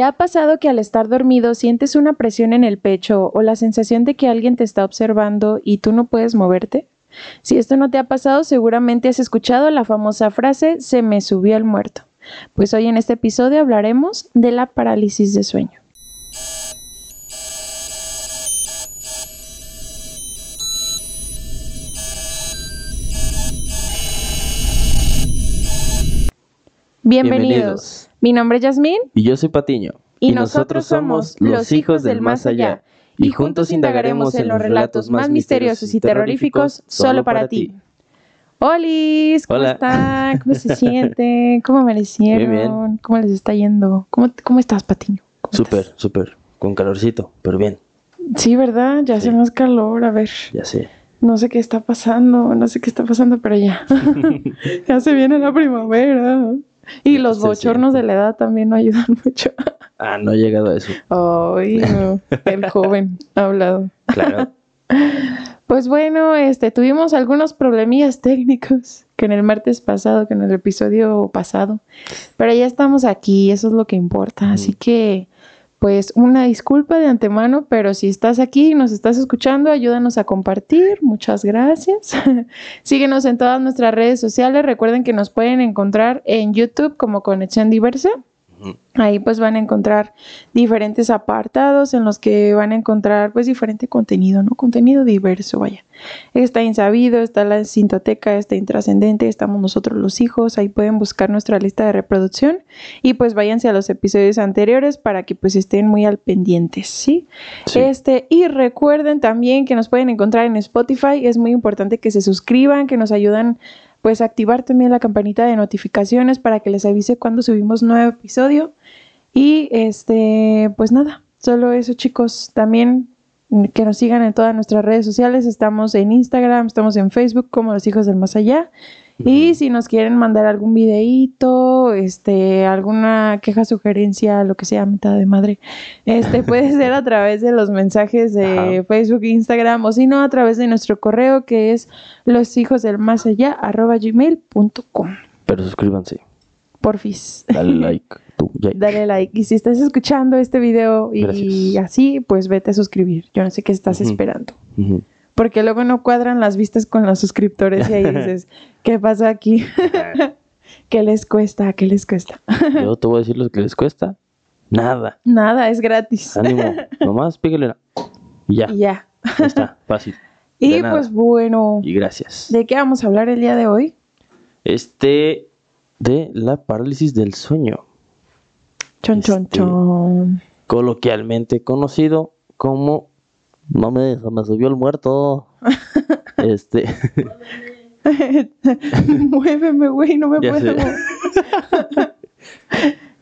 ¿Te ha pasado que al estar dormido sientes una presión en el pecho o la sensación de que alguien te está observando y tú no puedes moverte? Si esto no te ha pasado, seguramente has escuchado la famosa frase se me subió el muerto. Pues hoy en este episodio hablaremos de la parálisis de sueño. Bienvenidos. Mi nombre es Yasmín. Y yo soy Patiño. Y, nosotros somos los hijos del más allá. Y juntos indagaremos en los relatos más misteriosos y terroríficos solo para ti. Olis, ¿cómo están? ¿Cómo se sienten? ¿Cómo amanecieron? ¿Cómo les está yendo? ¿Cómo, cómo estás, Patiño? Súper, súper. Con calorcito, pero bien. Sí, ¿verdad? Ya hace más calor, a ver. Ya sé. No sé qué está pasando, no sé qué está pasando, pero ya. ya se viene la primavera. Y los bochornos de la edad también no ayudan mucho. ah, no he llegado a eso. Ay, no. el joven ha hablado. Claro. Pues bueno, este, tuvimos algunos problemillas técnicos que en el martes pasado, que en el episodio pasado, pero ya estamos aquí, eso es lo que importa. Así que pues una disculpa de antemano, pero si estás aquí y nos estás escuchando, ayúdanos a compartir. Muchas gracias. Síguenos en todas nuestras redes sociales. Recuerden que nos pueden encontrar en YouTube como Conexión Diversa. Ahí pues van a encontrar diferentes apartados en los que van a encontrar pues diferente contenido, ¿no? Contenido diverso, vaya. Está Insabido, está la Sintoteca, está Intrascendente, estamos nosotros los hijos, ahí pueden buscar nuestra lista de reproducción y pues váyanse a los episodios anteriores para que pues estén muy al pendientes, ¿sí? Este, y recuerden también que nos pueden encontrar en Spotify, es muy importante que se suscriban, que nos ayudan pues activar también la campanita de notificaciones para que les avise cuando subimos nuevo episodio. Y este, pues nada, solo eso chicos. También que nos sigan en todas nuestras redes sociales. Estamos en Instagram, estamos en Facebook como los hijos del más allá. Y si nos quieren mandar algún videíto, este, alguna queja, sugerencia, lo que sea, mitad de madre, este puede ser a través de los mensajes de Facebook e Instagram, o si no, a través de nuestro correo que es los hijos del más allá, arroba gmail.com. Pero suscríbanse. Porfis. Dale like. Tú, Dale like. Y si estás escuchando este video y así, pues vete a suscribir. Yo no sé qué estás esperando porque luego no cuadran las vistas con los suscriptores y ahí dices, ¿qué pasa aquí? ¿Qué les cuesta? ¿Qué les cuesta? Yo te voy a decir lo que les cuesta. Nada. Nada, es gratis. Ánimo. Nomás píguele. Ya. Ya. está, fácil. y pues bueno. Y gracias. ¿De qué vamos a hablar el día de hoy? Este, de la parálisis del sueño. Chon, chon, este, chon. Coloquialmente conocido como no me, me subió el muerto. este. Muéveme, güey, no me puedo.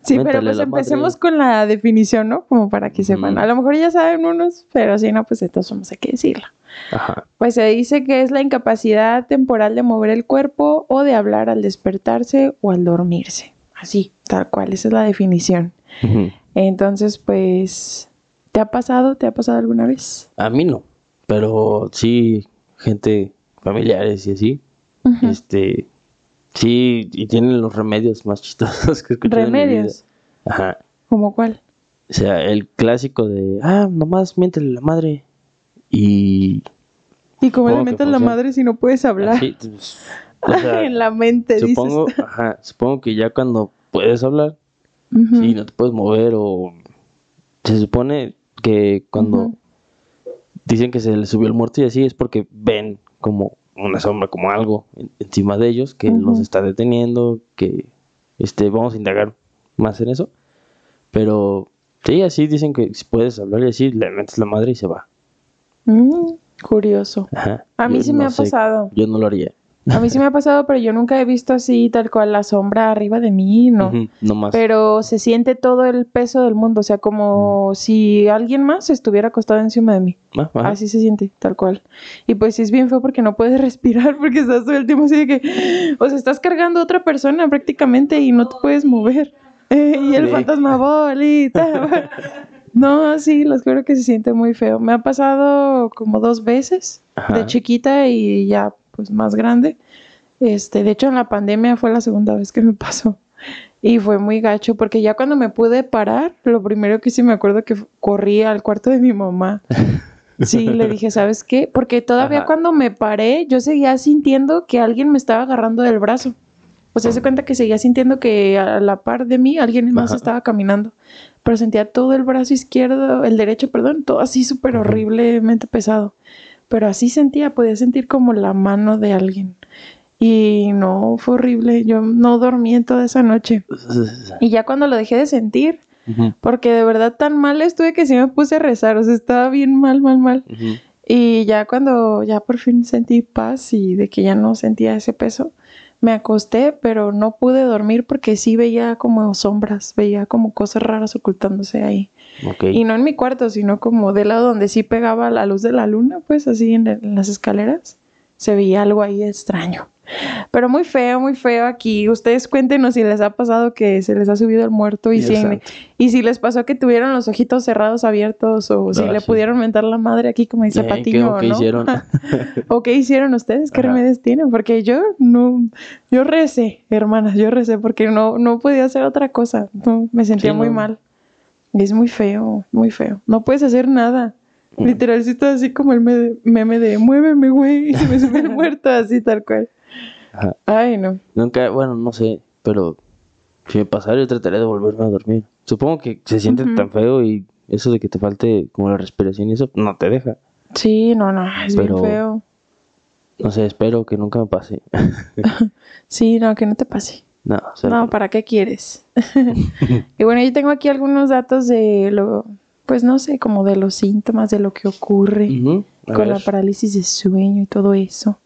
sí, pero pues empecemos con la definición, ¿no? Como para que sepan. A lo mejor ya saben unos, pero si no, pues entonces vamos a que decirlo. Ajá. Pues se dice que es la incapacidad temporal de mover el cuerpo o de hablar al despertarse o al dormirse. Así, tal cual, esa es la definición. Entonces, pues ¿Te ha pasado? ¿Te ha pasado alguna vez? A mí no, pero sí, gente, familiares y así. Este, sí, y tienen los remedios más chistosos que escuché. ¿Remedios? Ajá. ¿Cómo cuál? O sea, el clásico de, ah, nomás miéntele la madre. Y. ¿Y cómo le metes la madre si no puedes hablar? Sí, pues, en la mente, supongo, dices. Ajá, supongo que ya cuando puedes hablar, sí, no te puedes mover o. Se supone, que cuando dicen que se les subió el muerto y así es porque ven como una sombra, como algo encima de ellos que los está deteniendo, que este, vamos a indagar más en eso. Pero sí, así dicen que si puedes hablar y así, le metes la madre y se va. Mm, curioso. A mí sí me ha pasado. Yo no lo haría. A mí sí me ha pasado, pero yo nunca he visto así tal cual la sombra arriba de mí, no. no más. Pero se siente todo el peso del mundo, o sea, como si alguien más estuviera acostado encima de mí. Ah, así se siente, tal cual. Y pues sí es bien feo porque no puedes respirar porque estás todo el tiempo así de que, o sea, estás cargando a otra persona prácticamente y no te puedes mover. y el fantasma bolita. no, sí, los creo que se siente muy feo. Me ha pasado como dos veces de chiquita y ya pues más grande. Este, de hecho en la pandemia fue la segunda vez que me pasó. Y fue muy gacho porque ya cuando me pude parar, lo primero que sí me acuerdo que corrí al cuarto de mi mamá. Sí, le dije, ¿sabes qué? Porque todavía cuando me paré, yo seguía sintiendo que alguien me estaba agarrando del brazo. O sea, se cuenta que seguía sintiendo que a la par de mí alguien más estaba caminando. Pero sentía todo el brazo izquierdo, el derecho, perdón, todo así súper horriblemente pesado. Pero así sentía, podía sentir como la mano de alguien. Y no, fue horrible. Yo no dormí en toda esa noche. Y ya cuando lo dejé de sentir, porque de verdad tan mal estuve que sí me puse a rezar, o sea, estaba bien mal, mal, mal. Y ya cuando ya por fin sentí paz y de que ya no sentía ese peso, me acosté, pero no pude dormir porque sí veía como sombras, veía como cosas raras ocultándose ahí. Y no en mi cuarto, sino como del lado donde sí pegaba la luz de la luna, pues así en las escaleras, se veía algo ahí extraño. Pero muy feo, muy feo aquí. Ustedes cuéntenos si les ha pasado que se les ha subido el muerto y, si, y si les pasó que tuvieron los ojitos cerrados abiertos o si le pudieron mentar la madre aquí como dice Patiño. ¿Qué, hicieron? ¿O qué hicieron ustedes? ¿Qué remedios tienen? Porque yo no, yo recé, hermanas, yo recé porque no, no podía hacer otra cosa. me sentía muy mal. Es muy feo, muy feo. No puedes hacer nada. Mm. Literal, si así como el meme de muéveme, güey, y se me sube el muerto, así tal cual. Ay, no. Nunca, bueno, no sé, pero si me pasara yo trataría de volverme a dormir. Supongo que se siente tan feo y eso de que te falte como la respiración y eso no te deja. Sí, no, no, es bien feo. No sé, espero que nunca me pase. sí, no, que no te pase. No, no, ¿para qué quieres? y bueno, yo tengo aquí algunos datos de lo, pues no sé, como de los síntomas, de lo que ocurre con la parálisis de sueño y todo eso.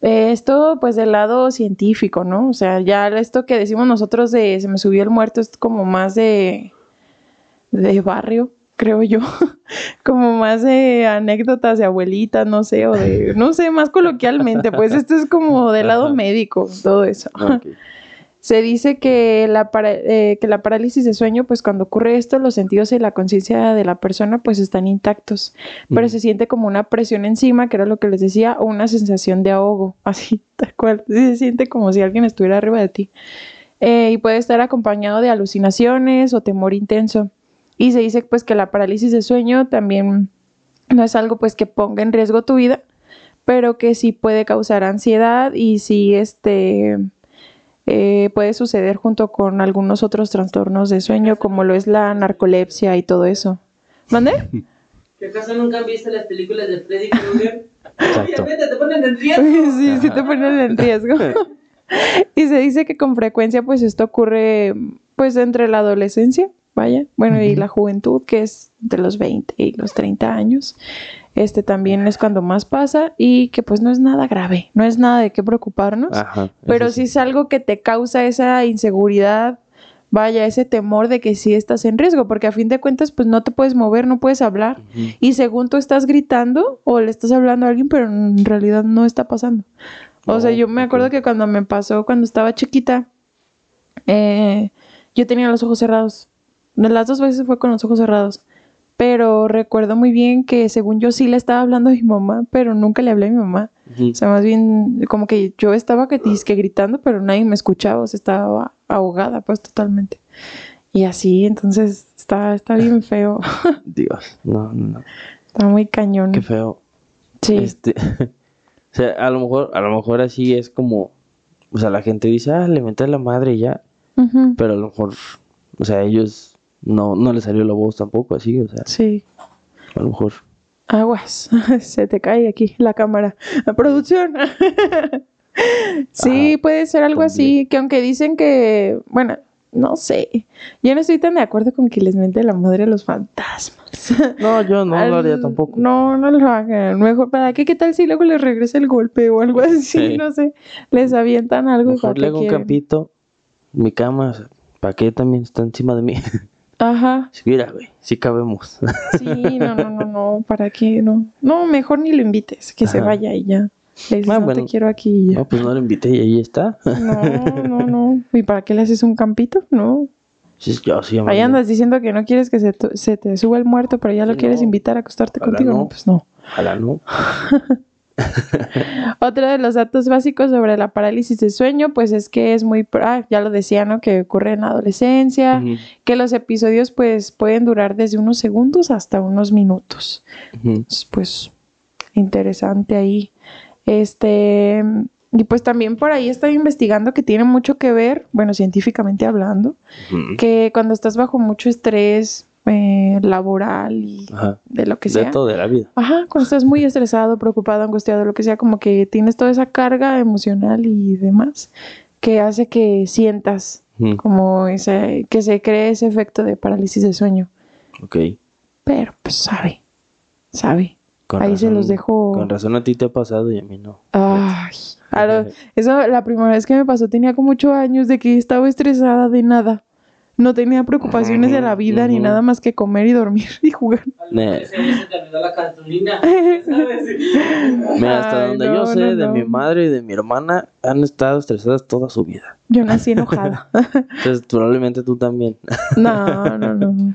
esto pues del lado científico, ¿no? O sea, ya esto que decimos nosotros de se me subió el muerto es como más de, de barrio, creo yo, como más de anécdotas de abuelitas, no sé, o de, no sé, más coloquialmente, pues esto es como del lado médico, todo eso. Se dice que la, eh, que la parálisis de sueño, pues cuando ocurre esto, los sentidos y la conciencia de la persona pues están intactos, pero se siente como una presión encima, que era lo que les decía, o una sensación de ahogo, así, tal cual, se siente como si alguien estuviera arriba de ti. Eh, y puede estar acompañado de alucinaciones o temor intenso. Y se dice pues que la parálisis de sueño también no es algo pues que ponga en riesgo tu vida, pero que sí puede causar ansiedad y sí este eh, puede suceder junto con algunos otros trastornos de sueño, como lo es la narcolepsia y todo eso. ¿Mande? ¿Qué acaso nunca han visto las películas de Freddy Krueger? Obviamente te ponen en riesgo. Sí, sí te ponen en riesgo. y se dice que con frecuencia pues esto ocurre pues entre la adolescencia, vaya, bueno, y la juventud que es entre los 20 y los 30 años este también es cuando más pasa y que pues no es nada grave, no es nada de qué preocuparnos, pero sí. es algo que te causa esa inseguridad, vaya, ese temor de que sí estás en riesgo, porque a fin de cuentas pues no te puedes mover, no puedes hablar y según tú estás gritando o le estás hablando a alguien, pero en realidad no está pasando. O sea, yo me acuerdo que cuando me pasó cuando estaba chiquita, eh, yo tenía los ojos cerrados. Las dos veces fue con los ojos cerrados pero recuerdo muy bien que según yo sí le estaba hablando a mi mamá, pero nunca le hablé a mi mamá. O sea, más bien como que yo estaba que, que gritando, pero nadie me escuchaba, o sea, estaba ahogada pues totalmente. Y así, entonces está, está bien feo. Dios, no, no. Está muy cañón. Qué feo. Sí. Este, o sea, a lo mejor, a lo mejor así es como, o sea, la gente dice, ah, le metes la madre y ya. Pero a lo mejor, o sea, ellos no, no le salió la voz tampoco así, o sea. Sí. A lo mejor. Aguas, se te cae aquí la cámara. La producción. sí, puede ser algo así, que aunque dicen que, bueno, no sé. Yo no estoy tan de acuerdo con que les mente la madre a los fantasmas. No, yo no lo haría tampoco. No, no lo hagan. Mejor, ¿para qué? ¿Qué tal si luego les regresa el golpe o algo así? No sé. Les avientan algo. Mejor le hago un campito. Mi cama, ¿para qué también está encima de mí? Ajá. Mira, güey, sí cabemos. Sí, no, no, no, no, ¿para qué? No, no mejor ni lo invites, que se vaya y ya. Ah, no te quiero aquí y ya. No, pues no lo invité y ahí está. No, no, no. ¿Y para qué le haces un campito? No. Sí, yo sí, Ahí andas diciendo que no quieres que se, se te suba el muerto, pero ya lo quieres invitar a acostarte contigo. No. pues no. Ojalá no. Otro de los datos básicos sobre la parálisis de sueño, pues es que es muy, ah, ya lo decía, ¿no? Que ocurre en la adolescencia, que los episodios pues pueden durar desde unos segundos hasta unos minutos. Pues interesante ahí. Este, y pues también por ahí estoy investigando que tiene mucho que ver, bueno, científicamente hablando, que cuando estás bajo mucho estrés eh, laboral y Ajá. de lo que De sea. todo de la vida. Ajá, cuando estás muy estresado, preocupado, angustiado, lo que sea, como que tienes toda esa carga emocional y demás que hace que sientas Ujú, como ese, que se cree ese efecto de parálisis de sueño. Ok. Pero pues sabe, sabe. Con Ahí se los dejo. Con razón a ti te ha pasado y a mí no. Ay, lo- eso la primera vez que me pasó tenía como ocho años de que estaba estresada de nada. No tenía preocupaciones de la vida ni nada más que comer y dormir y jugar. ¿Sabes? Mira, hasta Ay, donde no, yo sé, no, de no. mi madre y de mi hermana han estado estresadas toda su vida. Yo nací enojada. Entonces, probablemente tú también. No, no, no.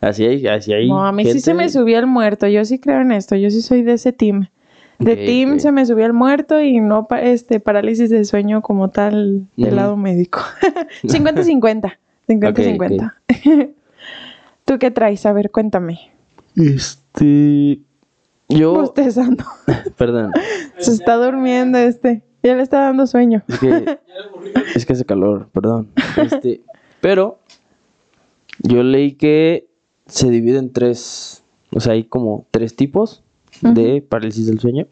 Así hay, así hay. No, a mí sí se me subió el muerto. Yo sí creo en esto. Yo sí soy de ese team. De team se me subió el muerto y no este parálisis de sueño como tal del lado médico. 50-50. 50-50. ¿Tú qué traes? A ver, cuéntame. Este. Yo. Bostezando. Perdón. Se está durmiendo este. Ya le está dando sueño. Es que, es que hace calor, perdón. Este, pero yo leí que se divide en tres, o sea, hay como tres tipos de parálisis del sueño.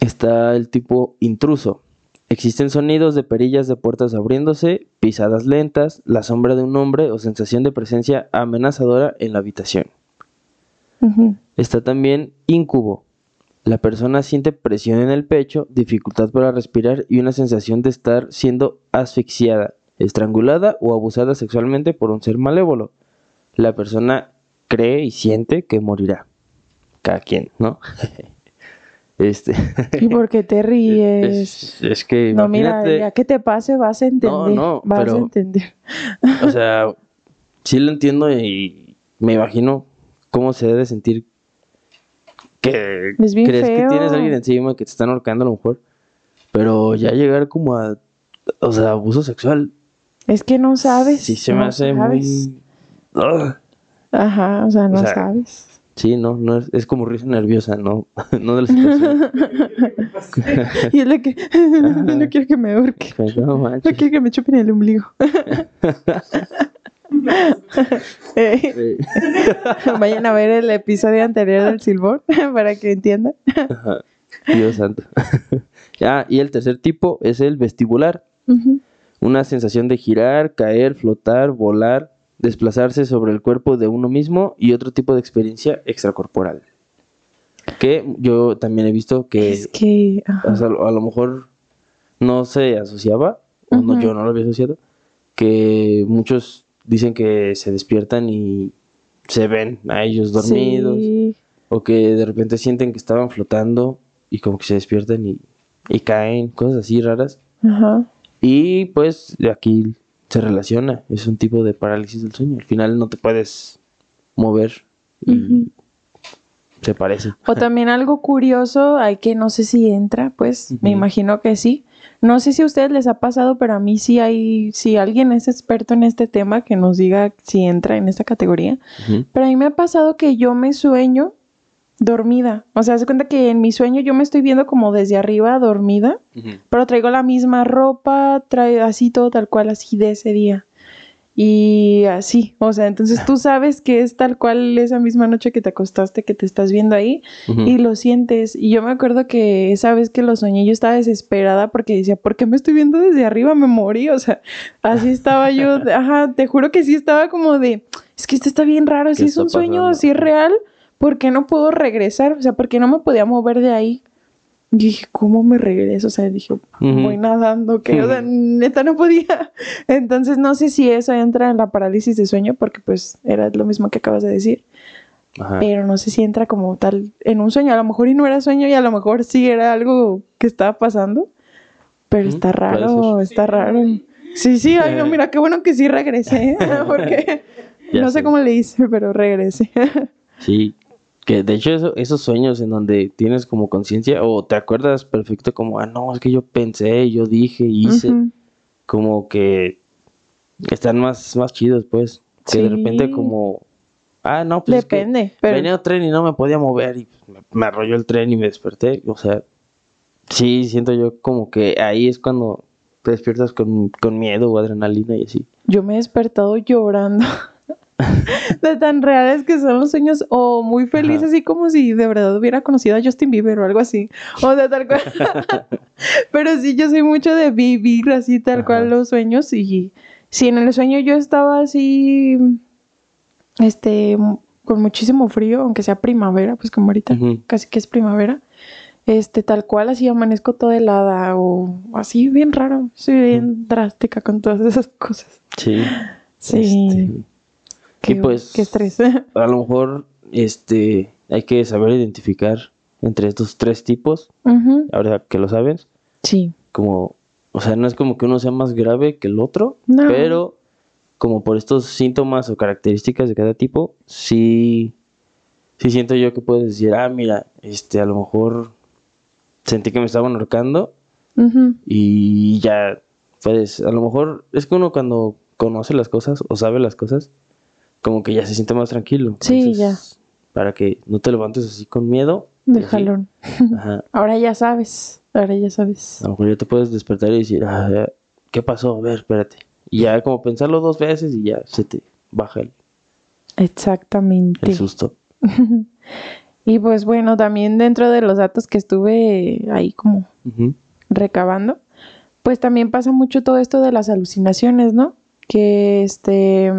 Está el tipo intruso. Existen sonidos de perillas de puertas abriéndose, pisadas lentas, la sombra de un hombre o sensación de presencia amenazadora en la habitación. Está también incubo. La persona siente presión en el pecho, dificultad para respirar y una sensación de estar siendo asfixiada, estrangulada o abusada sexualmente por un ser malévolo. La persona cree y siente que morirá. Cada quien, ¿no? este. ¿Y por qué te ríes? Es, es que no, mira, ya que te pase vas a entender. no, vas a entender. o sea, sí lo entiendo y me imagino cómo se debe sentir que Es bien crees que tienes a alguien encima que te están ahorcando a lo mejor, pero ya llegar como a, o sea, abuso sexual, Es que no sabes. sí se me no hace sabes. muy... Ugh. Ajá, o sea, no sea, sabes. Sí, no, no es, es como risa nerviosa, no, no de la situación. Y es de que no quiero que me ahorque. Pues, no quiero que me chupen el ombligo. Eh, vayan a ver el episodio anterior del Silbón para que entiendan. Dios santo. ah, y el tercer tipo es el vestibular. Una sensación de girar, caer, flotar, volar, desplazarse sobre el cuerpo de uno mismo y otro tipo de experiencia extracorporal. Que yo también he visto que Es que. ajá. o sea, a lo mejor no se asociaba, o no, yo no lo había asociado, que muchos dicen que se despiertan y se ven a ellos dormidos, Sí. o que de repente sienten que estaban flotando y como que se despiertan y, y caen, cosas así raras. Ajá. Y pues de aquí se relaciona, es un tipo de parálisis del sueño. Al final no te puedes mover y se parece. O también algo curioso, hay que no sé si entra, pues me imagino que sí. No sé si a ustedes les ha pasado, pero a mí sí hay, si alguien es experto en este tema, que nos diga si entra en esta categoría. Pero a mí me ha pasado que yo me sueño dormida. O sea, se cuenta que en mi sueño yo me estoy viendo como desde arriba dormida, pero traigo la misma ropa, trae así todo tal cual, así de ese día. Y así, o sea, entonces tú sabes que es tal cual esa misma noche que te acostaste, que te estás viendo ahí, y lo sientes. Y yo me acuerdo que esa vez que lo soñé, yo estaba desesperada porque decía, ¿por qué me estoy viendo desde arriba? Me morí. O sea, así estaba yo. Ajá, te juro que sí estaba como de, es que esto está bien raro, si ¿Qué es un sueño, si es real, ¿por qué no puedo regresar? O sea, ¿por qué no me podía mover de ahí? Y dije, ¿cómo me regreso? O sea, dije, voy nadando, que, o sea, neta no podía. Entonces, no sé si eso entra en la parálisis de sueño, porque pues era lo mismo que acabas de decir Ajá. pero no sé si entra como tal en un sueño. A lo mejor y no era sueño y a lo mejor sí era algo que estaba pasando, pero está raro, está raro. Sí, sí, ay, no, mira, qué bueno que sí regresé, porque Ya no sé sé. cómo le hice, pero regresé. Sí. Que de hecho eso- esos sueños en donde tienes como conciencia o te acuerdas perfecto como, ah, no, es que yo pensé, yo dije, hice, como que están más, más chidos, pues. Que de repente como, ah, no, pues es que Depende, pero venía un tren y no me podía mover y me, me arrolló el tren y me desperté. O sea, sí, siento yo como que ahí es cuando te despiertas con, con miedo o adrenalina y así. yo me he despertado llorando. de tan reales que son los sueños o muy feliz Ajá. así como si de verdad hubiera conocido a Justin Bieber o algo así o sea tal cual pero sí yo soy mucho de vivir así tal Ajá. cual los sueños y si en el sueño yo estaba así este con muchísimo frío aunque sea primavera pues como ahorita casi que es primavera este tal cual así amanezco toda helada o así bien raro soy bien drástica con todas esas cosas Sí. sí Este, y pues- qué estrés. a lo mejor este hay que saber identificar entre estos tres tipos, ahora que lo sabes, sí. Como, o sea, no es como que uno sea más grave que el otro, No. pero como por estos síntomas o características de cada tipo, sí, sí siento yo que puedes decir, ah, mira, este, a lo mejor sentí que me estaban ahorcando y ya puedes, a lo mejor es que uno cuando conoce las cosas o sabe las cosas, como que ya se siente más tranquilo. Sí, ya. Para que no te levantes así con miedo. de así. jalón Ajá. ahora ya sabes ahora ya sabes A lo mejor ya te puedes despertar y decir, ah, ¿qué pasó? A ver, espérate. Y ya como pensarlo dos veces y ya se te baja el, exactamente el susto. y pues bueno también dentro de los datos que estuve ahí como recabando, pues también pasa mucho todo esto de las alucinaciones, ¿no? Que este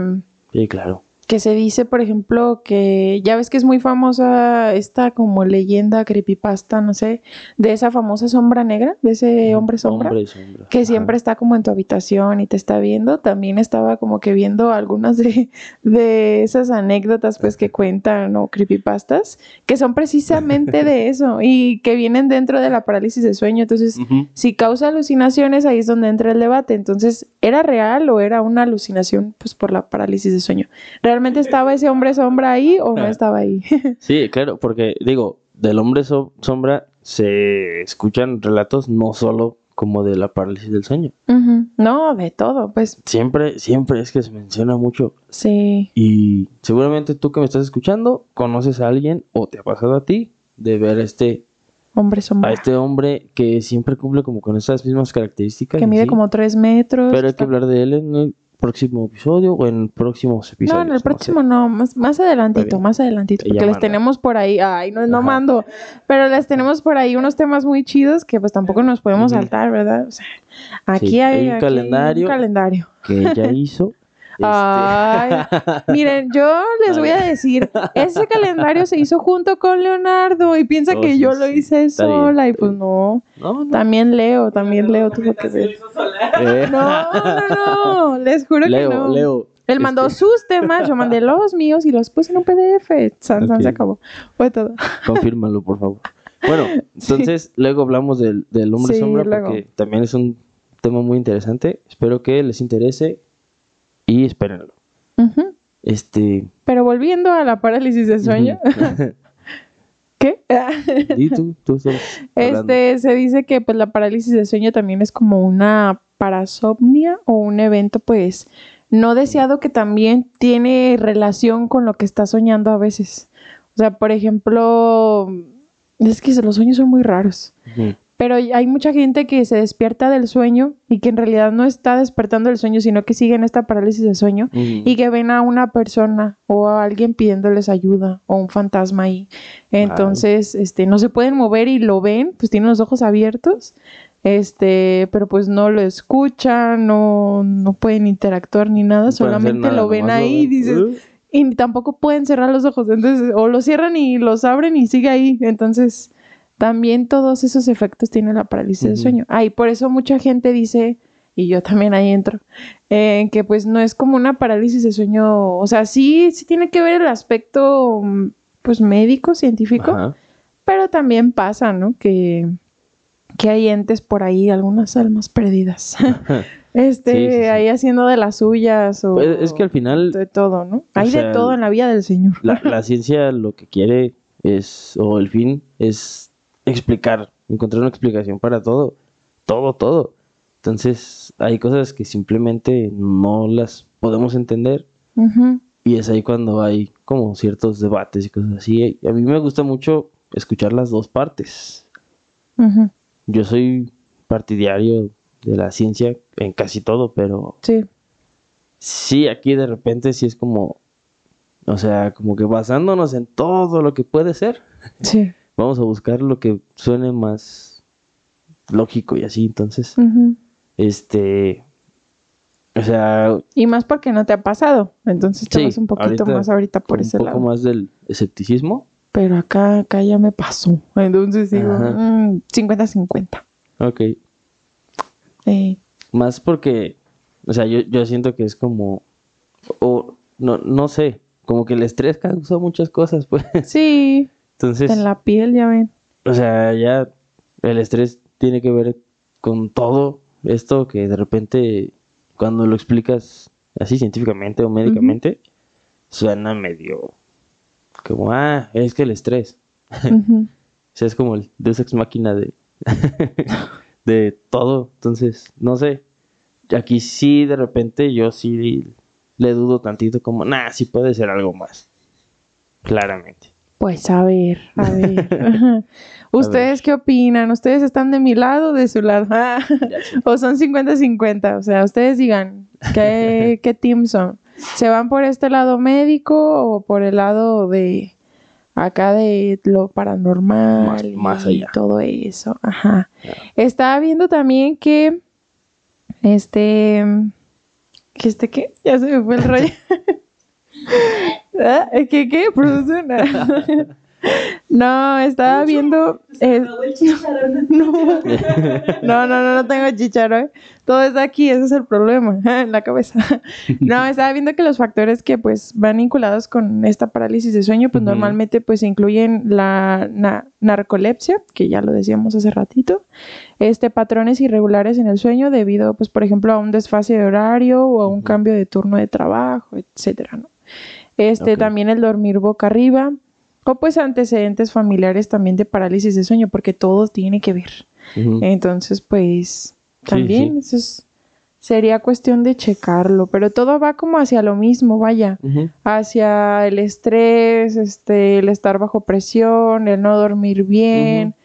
Sí, claro. Que se dice, por ejemplo, que ya ves que es muy famosa esta como leyenda creepypasta, no sé, de esa famosa sombra negra, de ese hombre sombra, Hombre sombra. que Ajá. siempre está como en tu habitación y te está viendo. También estaba como que viendo algunas de, de esas anécdotas pues que cuentan o creepypastas, que son precisamente de eso y que vienen dentro de la parálisis de sueño. Entonces, si causa alucinaciones, ahí es donde entra el debate. Entonces, ¿era real o era una alucinación pues por la parálisis de sueño? ¿Realmente estaba ese hombre sombra ahí o no estaba ahí? Sí, claro, porque digo, del hombre so- sombra se escuchan relatos no solo como de la parálisis del sueño. No, de todo, pues Siempre, siempre es que se menciona mucho. sí. Y seguramente tú que me estás escuchando, conoces a alguien o te ha pasado a ti de ver a este, Hombre sombra. a este hombre que siempre cumple como con esas mismas características. que mide como tres metros. Pero hay que hablar de él en el próximo episodio o en próximos episodios. No, en el próximo no, más, más adelantito, más adelantito, porque les tenemos por ahí, ay, no, no mando, pero les tenemos por ahí unos temas muy chidos que pues tampoco nos podemos saltar, ¿verdad? O sea, aquí Sí, hay, hay un aquí calendario. un calendario. Que ella hizo. Este, Ay, miren, yo les voy a decir, ese calendario se hizo junto con Leonardo y piensa Oh, que sí, yo lo hice Está bien, sola y pues no, no, no. también Leo, también Leo tuvo que ver. Eh, No, no, no, les juro Leo, que no. Leo. Él mandó este, sus temas, yo mandé los míos y los puse en un PDF. San, san, se acabó. Fue todo. Confírmalo, por favor. Bueno, entonces luego hablamos del, del hombre Sí, sombra luego. porque también es un tema muy interesante. Espero que les interese y espérenlo. Este, Pero volviendo a la parálisis de sueño. ¿Qué? di tú. Este, se dice que pues la parálisis de sueño también es como una parasomnia o un evento pues no deseado que también tiene relación con lo que está soñando a veces. O sea, por ejemplo, es que los sueños son muy raros. Pero hay mucha gente que se despierta del sueño y que en realidad no está despertando del sueño, sino que sigue en esta parálisis de sueño y que ven a una persona o a alguien pidiéndoles ayuda o un fantasma ahí. Entonces, este, no se pueden mover y lo ven, pues tienen los ojos abiertos, este, pero pues no lo escuchan, no, no pueden interactuar ni nada, No solamente nada, lo ven lo ahí y dices, Uh. y tampoco pueden cerrar los ojos, entonces, o los cierran y los abren y sigue ahí, entonces también todos esos efectos tiene la parálisis del Ujú. sueño. Ah, y por eso mucha gente dice, y yo también ahí entro, eh, que pues no es como una parálisis de sueño, o sea, sí, sí tiene que ver el aspecto, mm, pues médico, científico, Ajá. pero también pasa, ¿no? Que, que hay entes por ahí, algunas almas perdidas, este, Sí, sí, sí. ahí haciendo de las suyas o... Pues, es que al final de todo, ¿no? Hay sea, de todo en la vida del Señor. la, la ciencia lo que quiere es, o el fin es explicar, encontrar una explicación para todo, todo, todo. Entonces hay cosas que simplemente no las podemos entender y es ahí cuando hay como ciertos debates y cosas así. Y a mí me gusta mucho escuchar las dos partes. Yo soy partidario de la ciencia en casi todo, pero sí. Sí, aquí de repente sí es como, o sea, como que basándonos en todo lo que puede ser. Sí. Vamos a buscar lo que suene más lógico y así, entonces, este, o sea... Y más porque no te ha pasado, entonces estamos un poquito más ahorita por ese lado. Un poco más del escepticismo. Pero acá, acá ya me pasó, entonces digo, 50-50. Mm, ok. Eh. Más porque, o sea, yo, yo siento que es como, o no, no sé, como que el estrés causa muchas cosas, pues. Sí. Entonces. En la piel, ya ven. O sea, ya el estrés tiene que ver con todo esto que de repente, cuando lo explicas así científicamente o médicamente, suena medio como, ah, es que el estrés. o sea, es como el Deus Ex Máquina de, de todo. Entonces, no sé. Aquí sí, de repente, yo sí le dudo tantito como, nah, sí puede ser algo más. Claramente. Pues a ver, a ver. ¿Ustedes qué opinan? ¿Ustedes están de mi lado o de su lado? ¿O son 50-50? O sea, ustedes digan, ¿qué, ¿qué team son? ¿Se van por este lado médico o por el lado de acá de lo paranormal más, y todo eso? Ajá. Estaba viendo también que este que este qué, ya se me fue el rollo. ¿Ah? ¿Qué qué? Producción. No, estaba viendo. no. no, no, no, tengo chicharrón. Todo está aquí, ese es el problema, en la cabeza. no, estaba viendo que los factores que pues van vinculados con esta parálisis de sueño, pues normalmente pues incluyen la narcolepsia, que ya lo decíamos hace ratito, este patrones irregulares en el sueño debido, pues, por ejemplo, a un desfase de horario o a un cambio de turno de trabajo, etcétera, ¿no? Este, también el dormir boca arriba, o pues antecedentes familiares también de parálisis de sueño, porque todo tiene que ver. Entonces, pues también eso sería cuestión de checarlo, pero todo va como hacia lo mismo, vaya, hacia el estrés, este, el estar bajo presión, el no dormir bien,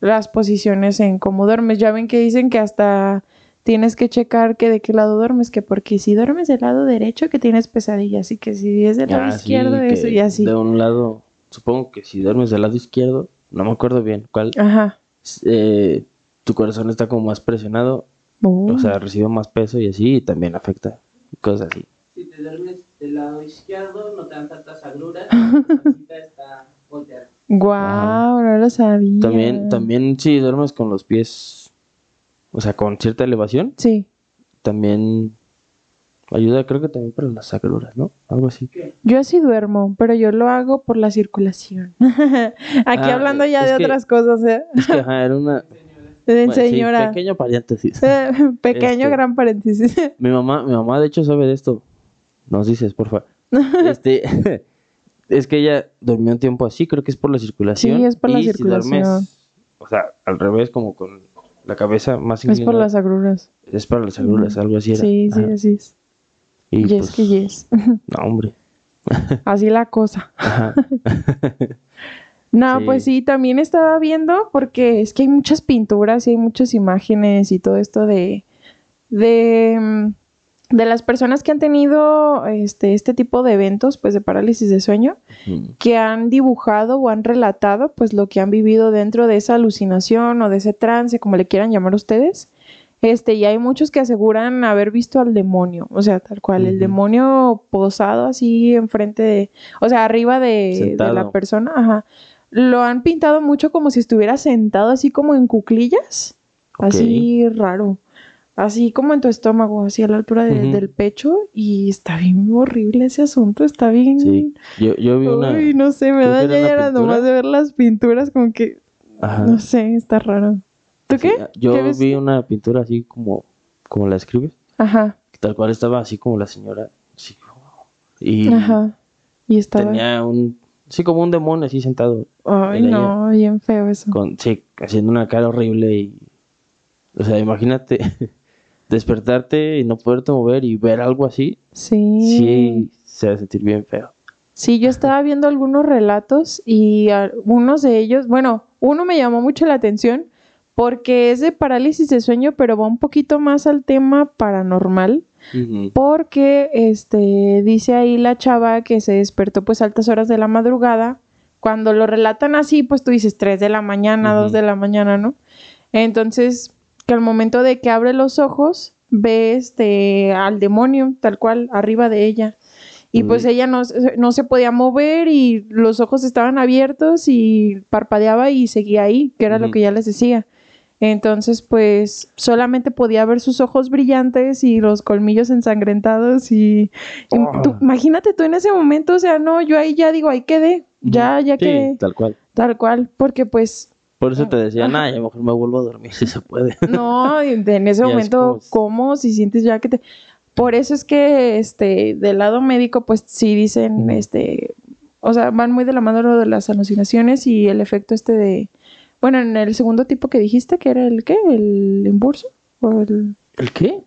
las posiciones en cómo duermes. Ya ven que dicen que hasta tienes que checar que de qué lado duermes, que porque si duermes del lado derecho que tienes pesadillas y que si es del lado ah, izquierdo eso y así. De un lado supongo que si duermes del lado izquierdo, no me acuerdo bien cuál, Ajá. Eh, tu corazón está como más presionado, oh. o sea, recibe más peso y así, y también afecta cosas así. Si te duermes del lado izquierdo, no te dan tantas agruras, la está volteada. Guau, no lo sabía. También, también si duermes con los pies, o sea, con cierta elevación, sí. también Ayuda creo que también para las agruras, ¿no? Algo así. Yo sí duermo, pero yo lo hago por la circulación. Aquí ah, hablando ya de otras cosas, ¿eh? Es que ajá, era una... De señora. pequeño paréntesis. pequeño este, gran paréntesis. mi mamá, mi mamá de hecho sabe de esto. Nos dices, por favor. Este, es que ella durmió un tiempo así, creo que es por la circulación. Sí, es por la circulación. o sea, al revés, como con la cabeza más inclinada. Es por las agruras. Es para las agruras, algo así era. Sí, sí, así es. Y yes pues, que yes. No, hombre. Así la cosa. no, pues sí, también estaba viendo porque es que hay muchas pinturas y hay muchas imágenes y todo esto de de, mm, de las personas que han tenido este, este tipo de eventos, pues de parálisis de sueño, que han dibujado o han relatado pues lo que han vivido dentro de esa alucinación o de ese trance, como le quieran llamar ustedes. Este, y hay muchos que aseguran haber visto al demonio, o sea, tal cual, el demonio posado así enfrente de, o sea, arriba de, la persona, ajá. Lo han pintado mucho como si estuviera sentado así como en cuclillas, así raro, así como en tu estómago, así a la altura del pecho, y está bien horrible ese asunto, está bien. Sí, yo, yo vi una. Uy, no sé, me da ya nomás de ver las pinturas, como que, no sé, está raro. ¿Tú qué? yo vi una pintura así como, como la escribes. Ajá. Tal cual estaba así como la señora. y Ajá. Y estaba. Tenía un Sí, como un demonio así sentado. Ay, no, bien feo eso. Con, sí, haciendo una cara horrible y... O sea, imagínate despertarte y no poderte mover y ver algo así. Sí. Sí, se va a sentir bien feo. Sí, yo estaba viendo algunos relatos y algunos de ellos, bueno, uno me llamó mucho la atención porque es de parálisis de sueño, pero va un poquito más al tema paranormal. Porque este dice ahí la chava que se despertó pues a altas horas de la madrugada. Cuando lo relatan así, pues tú dices 3 de la mañana, Ujú. 2 de la mañana, ¿no? Entonces, que al momento de que abre los ojos, ve este al demonio, tal cual, arriba de ella. Y pues ella no, se- no se podía mover y los ojos estaban abiertos y parpadeaba y seguía ahí, que era lo que ya les decía. Entonces, pues solamente podía ver sus ojos brillantes y los colmillos ensangrentados y, y Oh. tú- imagínate tú en ese momento, o sea, no, yo ahí ya digo, ahí quedé, ya, ya Sí, quedé, tal cual. tal cual, porque pues Por eso te decía, Ajá. nah, ya mejor me vuelvo a dormir si se puede. no, en ese momento, ¿cómo? Si sientes ya que te... Por eso es que, este, del lado médico, pues sí dicen, este, o sea, van muy de la mano lo de las alucinaciones y el efecto este de, bueno, en el segundo tipo que dijiste, que era el qué, el impulso, o el... ¿El qué?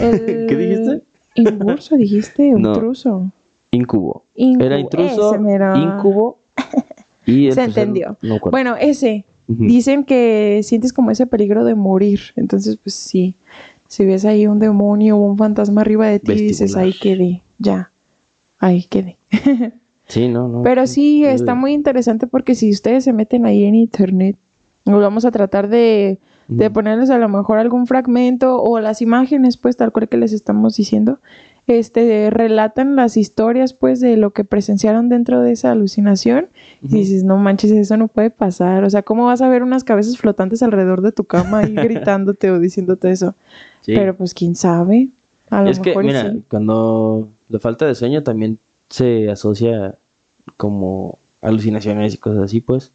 el ¿Qué dijiste? Impulso, dijiste, No. intruso. Incubo. Incubo, Era intruso, incubo y el Se entendió. no. Bueno, ese, Dicen que sientes como ese peligro de morir. Entonces, pues sí, si ves ahí un demonio o un fantasma arriba de ti, dices, ahí quedé, ya, ahí quedé. Sí, no, no. Pero sí, está muy interesante porque si ustedes se meten ahí en internet, nos vamos a tratar de, de ponerles a lo mejor algún fragmento o las imágenes, pues tal cual que les estamos diciendo, este, relatan las historias, pues, de lo que presenciaron dentro de esa alucinación. Y dices, no manches, eso no puede pasar. O sea, ¿cómo vas a ver unas cabezas flotantes alrededor de tu cama y gritándote o diciéndote eso? Sí. Pero pues quién sabe. A lo es que, mejor y mira, sí. cuando la falta de sueño también se asocia como alucinaciones y cosas así, pues,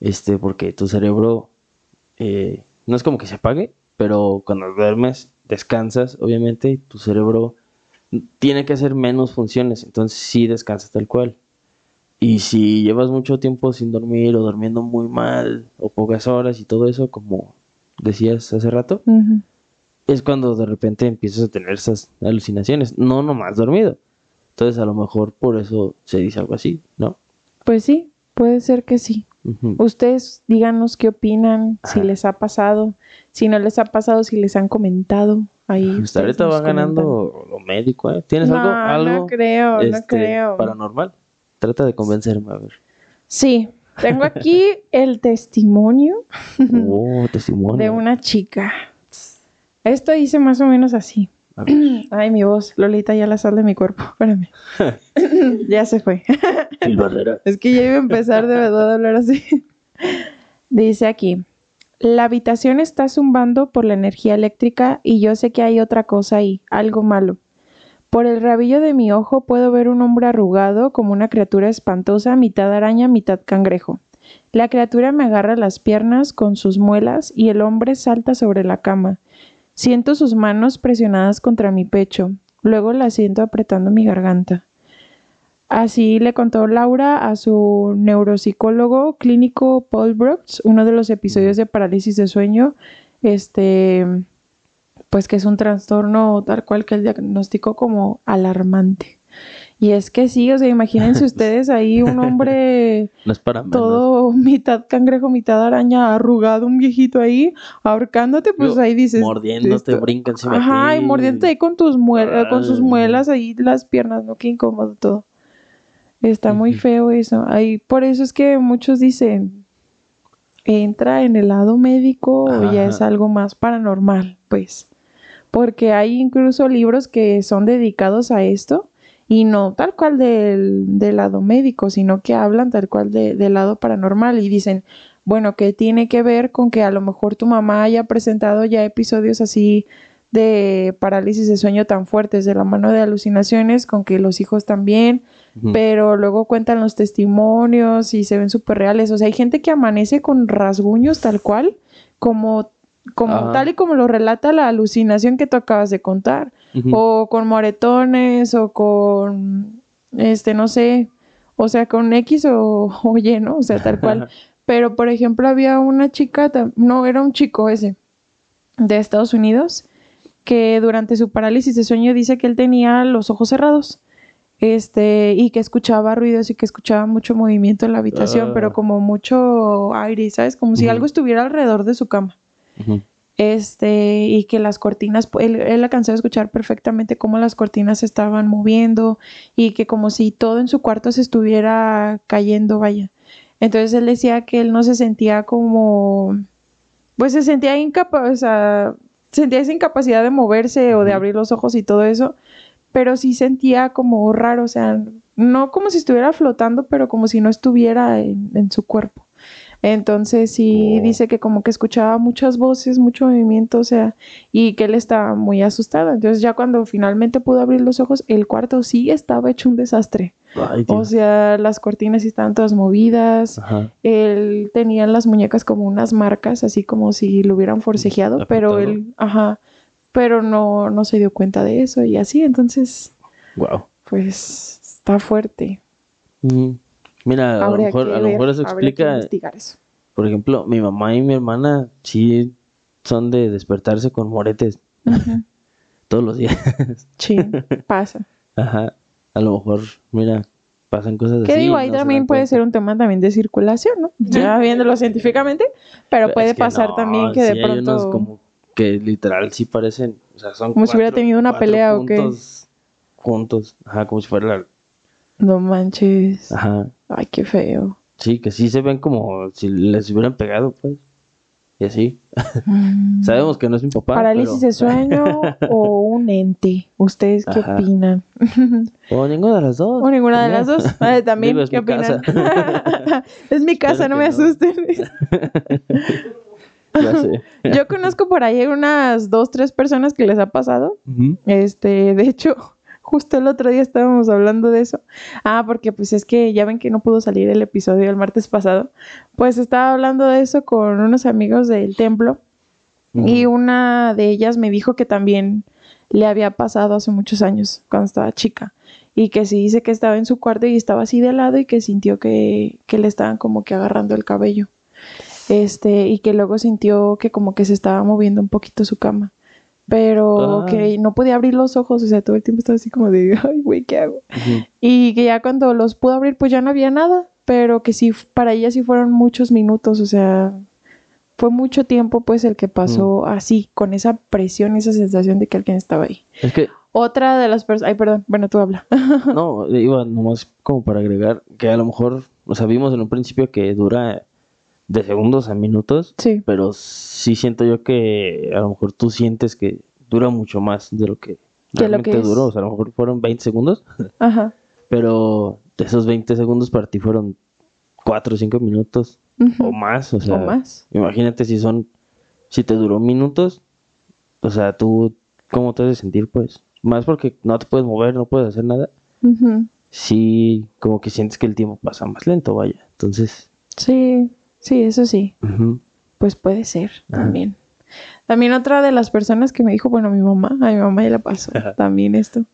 este, porque tu cerebro eh, no es como que se apague, pero cuando duermes, descansas, obviamente, tu cerebro tiene que hacer menos funciones, entonces sí descansas tal cual. Y si llevas mucho tiempo sin dormir o durmiendo muy mal o pocas horas y todo eso, como decías hace rato, es cuando de repente empiezas a tener esas alucinaciones, no nomás dormido. Entonces a lo mejor por eso se dice algo así, ¿no? Pues sí, puede ser que sí. Ustedes díganos qué opinan, si les ha pasado, si no les ha pasado, si les han comentado. Ahí Hasta ahorita va ganando comentan. lo médico, ¿eh? ¿Tienes No, algo, algo no creo, no este, creo. paranormal? Trata de convencerme, a ver. Sí, tengo aquí el testimonio Oh, testimonio. de una chica. Esto dice más o menos así. A ver. Ay, mi voz, Lolita ya la sal de mi cuerpo. Espérame. ya se fue. Es que ya iba a empezar de verdad a hablar así. Dice aquí, la habitación está zumbando por la energía eléctrica y yo sé que hay otra cosa ahí, algo malo. Por el rabillo de mi ojo puedo ver un hombre arrugado como una criatura espantosa, mitad araña, mitad cangrejo. La criatura me agarra las piernas con sus muelas y el hombre salta sobre la cama. Siento sus manos presionadas contra mi pecho. Luego la siento apretando mi garganta. Así le contó Laura a su neuropsicólogo clínico Paul Brooks, uno de los episodios de parálisis de sueño, este, pues que es un trastorno tal cual que él diagnosticó como alarmante. Y es que sí, o sea, imagínense ustedes ahí un hombre No es para todo mitad cangrejo, mitad araña, arrugado, un viejito ahí, ahorcándote, pues ahí dices. Mordiéndote, brinca encima Ajá, y mordiéndote ahí con tus, muel- con sus muelas ahí las piernas, ¿no? Qué incómodo todo. Está muy feo eso. Ahí, por eso es que muchos dicen, entra en el lado médico o ya es algo más paranormal, pues. Porque hay incluso libros que son dedicados a esto y no tal cual del, del lado médico, sino que hablan tal cual de- del lado paranormal y dicen, bueno, que tiene que ver con que a lo mejor tu mamá haya presentado ya episodios así de parálisis de sueño tan fuertes de la mano de alucinaciones, con que los hijos también, pero luego cuentan los testimonios y se ven súper reales. O sea, hay gente que amanece con rasguños tal cual, como, como Ajá. tal y como lo relata la alucinación que tú acabas de contar. O con moretones, o con, este, no sé, o sea, con X o, o Y, ¿no? O sea, tal cual. Pero, por ejemplo, había una chica, no, era un chico ese, de Estados Unidos, que durante su parálisis de sueño dice que él tenía los ojos cerrados este, y que escuchaba ruidos y que escuchaba mucho movimiento en la habitación, pero ah. como mucho aire, ¿sabes? Como si algo estuviera alrededor de su cama. Este, y que las cortinas, él, él alcanzó a escuchar perfectamente cómo las cortinas se estaban moviendo y que como si todo en su cuarto se estuviera cayendo, vaya. Entonces él decía que él no se sentía como, pues se sentía incapaz, o sea, sentía esa incapacidad de moverse o de abrir los ojos y todo eso, pero sí sentía como raro, o sea, no como si estuviera flotando, pero como si no estuviera en, su cuerpo. Entonces sí oh. dice que como que escuchaba muchas voces, mucho movimiento, o sea, y que él estaba muy asustado. Entonces ya cuando finalmente pudo abrir los ojos, el cuarto sí estaba hecho un desastre. o sea, las cortinas estaban todas movidas. Él tenía las muñecas como unas marcas, así como si lo hubieran forcejeado, pero él, ajá, pero no, no se dio cuenta de eso y así, entonces, wow. pues está fuerte. Mira, a lo, mejor, a lo mejor eso explica, eso. por ejemplo, mi mamá y mi hermana sí son de despertarse con moretes todos los días. Sí, pasa. Ajá, a lo mejor, mira, pasan cosas así. ¿Qué digo? Ahí también puede ser un tema también de circulación, ¿no? Ya viéndolo científicamente, pero, puede pasar también que de pronto... como que literal sí parecen, o sea, son como si hubiera tenido una pelea o qué. Juntos, ajá, como si fuera la... No manches. Ajá. Ay, qué feo. Sí, que sí se ven como si les hubieran pegado, pues. Y así. Mm. Sabemos que no es mi papá. ¿Parálisis de sueño o un ente? ¿Ustedes qué opinan? o ninguna de las dos. O ninguna de las dos. también, ¿qué opinan? es mi casa, no me asusten. Yo conozco por ahí unas dos, tres personas que les ha pasado. Este, de hecho, justo el otro día estábamos hablando de eso. Ah, porque pues es que ya ven que no pudo salir el episodio el martes pasado. Pues estaba hablando de eso con unos amigos del templo. Y una de ellas me dijo que también le había pasado hace muchos años, cuando estaba chica. Y que sí dice que estaba en su cuarto y estaba así de lado y que sintió que, que le estaban como que agarrando el cabello este, y que luego sintió que como que se estaba moviendo un poquito su cama, pero ah. que no podía abrir los ojos, o sea, todo el tiempo estaba así como de, ay, güey, ¿qué hago? Y que ya cuando los pudo abrir, pues ya no había nada, pero que sí, para ella sí fueron muchos minutos, o sea, fue mucho tiempo pues el que pasó así, con esa presión, esa sensación de que alguien estaba ahí. Es que... Otra de las personas, ay, perdón, bueno, tú habla. no, iba nomás como para agregar que a lo mejor, o sea, vimos en un principio que dura de segundos a minutos. Sí. Pero sí siento yo que a lo mejor tú sientes que dura mucho más de lo que realmente duró. O sea, a lo mejor fueron 20 segundos. Ajá. Pero de esos 20 segundos para ti fueron 4 o 5 minutos o más. O sea, más. imagínate si son, si te duró minutos, o sea, tú, ¿cómo te haces sentir? Pues, más porque no te puedes mover, no puedes hacer nada. Sí, como que sientes que el tiempo pasa más lento, vaya. Entonces. Sí. Sí, eso sí. Pues puede ser también. También otra de las personas que me dijo, bueno, mi mamá, a mi mamá ya le pasó también esto.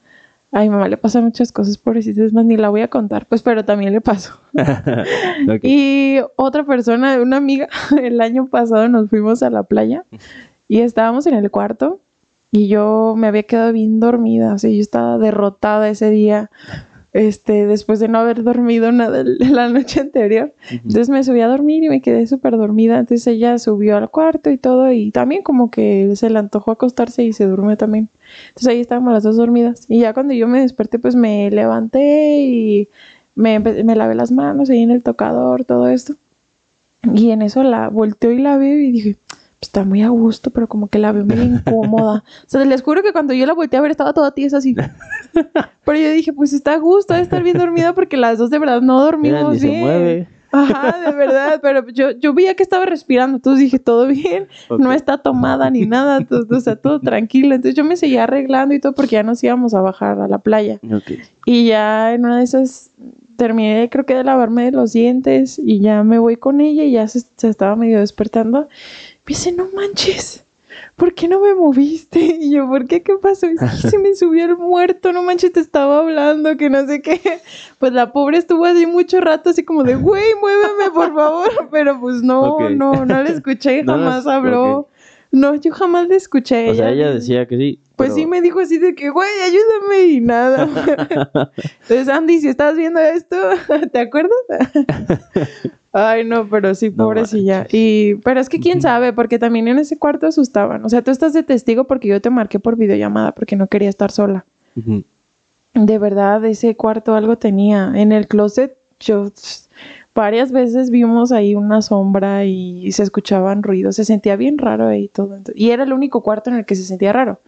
A mi mamá le pasan muchas cosas, pobrecitas, es más, ni la voy a contar, pues, pero también le pasó. Y otra persona, una amiga, el año pasado nos fuimos a la playa y estábamos en el cuarto y yo me había quedado bien dormida, o sea, yo estaba derrotada ese día este, después de no haber dormido nada la noche anterior. Entonces me subí a dormir y me quedé súper dormida. Entonces ella subió al cuarto y todo y también como que se le antojó acostarse y se durmió también. Entonces ahí estábamos las dos dormidas. Y ya cuando yo me desperté pues me levanté y me, me lavé las manos ahí en el tocador, todo esto. Y en eso la volteó y la veo y dije, está muy a gusto, pero como que la veo muy incómoda. o sea, les juro que cuando yo la volteé a ver estaba toda tiesa así. pero yo dije, pues está a gusto de estar bien dormida porque las dos de verdad no dormimos bien. Se mueve. Ajá, de verdad, pero yo, yo veía que estaba respirando, entonces dije, todo bien, no está tomada ni nada, todo, o sea, todo tranquilo. Entonces yo me seguía arreglando y todo porque ya nos íbamos a bajar a la playa. Y ya en una de esas terminé creo que de lavarme los dientes y ya me voy con ella y ya se, se estaba medio despertando me dice, no manches, ¿por qué no me moviste? Y yo, ¿por qué? ¿Qué pasó? Es que se me subió el muerto, no manches, te estaba hablando, que no sé qué. Pues la pobre estuvo así mucho rato, así como de, güey, muéveme, por favor. Pero pues no, no, no le escuché, jamás habló. No, yo jamás le escuché. O sea, ella decía que sí. Pues sí, me dijo así de que, güey, ayúdame y nada. Entonces, Andy, si estás viendo esto, ¿te acuerdas? Ay, no, pero sí, pobrecilla. y, pero es que quién sabe, porque también en ese cuarto asustaban. O sea, tú estás de testigo porque yo te marqué por videollamada porque no quería estar sola. De verdad, ese cuarto algo tenía. En el closet, yo varias veces vimos ahí una sombra y se escuchaban ruidos. Se sentía bien raro ahí todo. Y era el único cuarto en el que se sentía raro.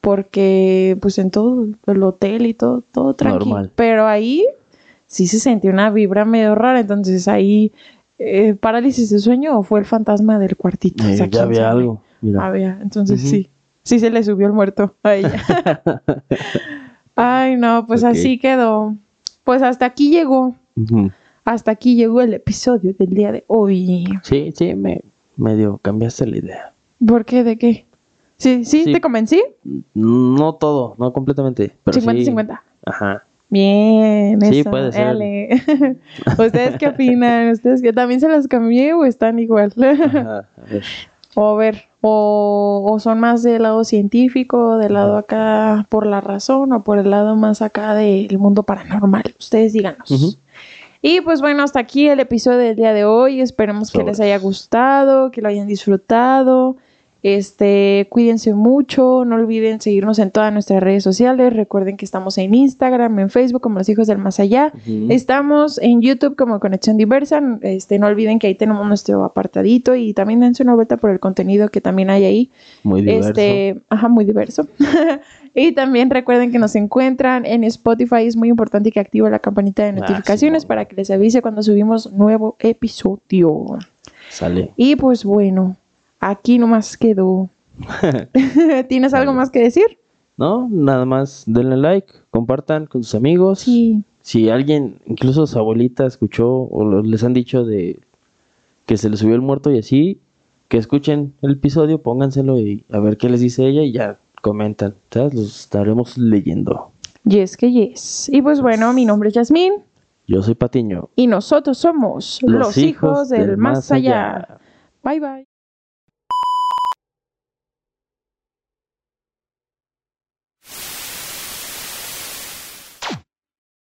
Porque, pues, en todo el hotel y todo, todo tranquilo. Pero ahí sí se sentía una vibra medio rara, entonces ahí eh, parálisis de sueño o fue el fantasma del cuartito. Eh, ya había algo. Había, entonces sí, sí se le subió el muerto a ella. Ay, no, pues así quedó. Pues hasta aquí llegó. Hasta aquí llegó el episodio del día de hoy. Sí, sí, me medio cambiaste la idea. ¿Por qué? ¿De qué? ¿Sí, sí, te convencí? No todo, no completamente. 50-50. Ajá. Bien, sí, puede ser. ¿Ustedes qué opinan? ¿Ustedes que también se las cambié o están igual? a ver. O ver, o, son más del lado científico, del lado acá por la razón o por el lado más acá del mundo paranormal. Ustedes díganos. Y pues bueno, hasta aquí el episodio del día de hoy. Esperemos que les haya gustado, que lo hayan disfrutado. Este, cuídense mucho, no olviden seguirnos en todas nuestras redes sociales. Recuerden que estamos en Instagram, en Facebook como Los Hijos del Más Allá. Estamos en YouTube como Conexión Diversa. Este, no olviden que ahí tenemos nuestro apartadito y también dense una vuelta por el contenido que también hay ahí. Muy diverso. Este, ajá, muy diverso. y también recuerden que nos encuentran en Spotify. Es muy importante que active la campanita de ah, notificaciones para que les avise cuando subimos nuevo episodio. Sale. Y pues bueno. Aquí nomás quedó. ¿Tienes algo más que decir? No, nada más denle like, compartan con sus amigos. Sí. Si alguien, incluso su abuelita, escuchó o les han dicho de que se le subió el muerto y así, que escuchen el episodio, pónganselo y a ver qué les dice ella y ya comentan. ¿sabes? Los estaremos leyendo. Yes, que yes. Y pues bueno, mi nombre es Yasmín. Yo soy Patiño. Y nosotros somos los, hijos, del, más allá. Bye bye.